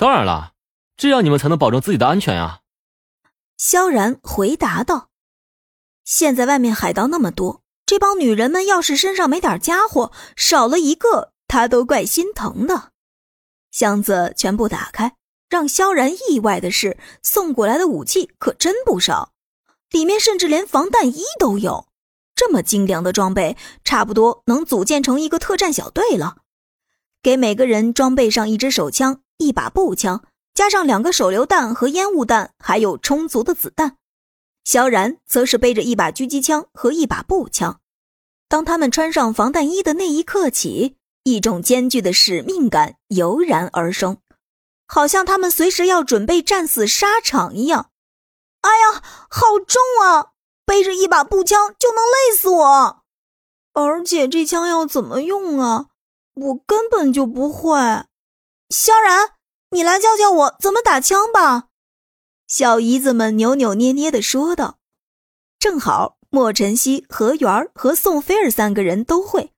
当然了，这样你们才能保证自己的安全呀。萧然回答道：“现在外面海盗那么多，这帮女人们要是身上没点家伙，少了一个，他都怪心疼的。”箱子全部打开，让萧然意外的是，送过来的武器可真不少，里面甚至连防弹衣都有。这么精良的装备，差不多能组建成一个特战小队了。给每个人装备上一支手枪、一把步枪，加上两个手榴弹和烟雾弹，还有充足的子弹。萧然则是背着一把狙击枪和一把步枪。当他们穿上防弹衣的那一刻起，一种艰巨的使命感油然而生，好像他们随时要准备战死沙场一样。哎呀，好重啊！背着一把步枪就能累死我，而且这枪要怎么用啊？我根本就不会。萧然，你来教教我怎么打枪吧。小姨子们扭扭捏捏的说道。正好莫晨曦、何媛和宋菲儿三个人都会，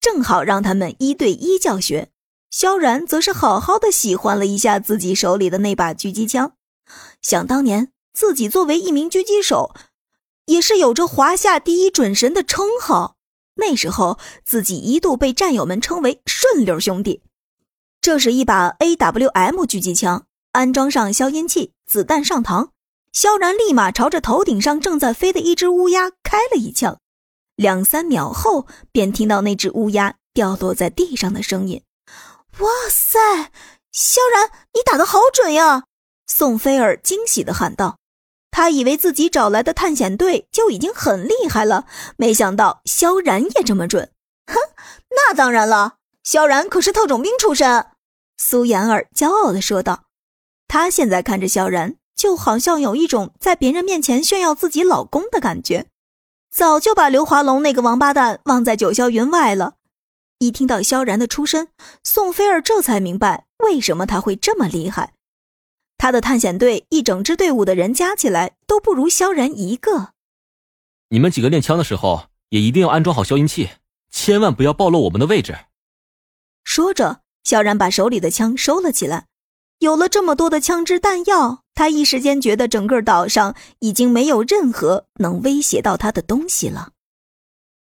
正好让他们一对一教学。萧然则是好好的喜欢了一下自己手里的那把狙击枪，想当年自己作为一名狙击手。也是有着华夏第一准神的称号，那时候自己一度被战友们称为“顺溜兄弟”。这是一把 AWM 狙击枪，安装上消音器，子弹上膛，萧然立马朝着头顶上正在飞的一只乌鸦开了一枪，两三秒后便听到那只乌鸦掉落在地上的声音。哇塞，萧然，你打的好准呀！宋菲儿惊喜的喊道。他以为自己找来的探险队就已经很厉害了，没想到萧然也这么准。哼，那当然了，萧然可是特种兵出身。苏妍儿骄傲地说道。她现在看着萧然，就好像有一种在别人面前炫耀自己老公的感觉，早就把刘华龙那个王八蛋忘在九霄云外了。一听到萧然的出身，宋菲儿这才明白为什么他会这么厉害。他的探险队一整支队伍的人加起来都不如萧然一个。你们几个练枪的时候也一定要安装好消音器，千万不要暴露我们的位置。说着，萧然把手里的枪收了起来。有了这么多的枪支弹药，他一时间觉得整个岛上已经没有任何能威胁到他的东西了。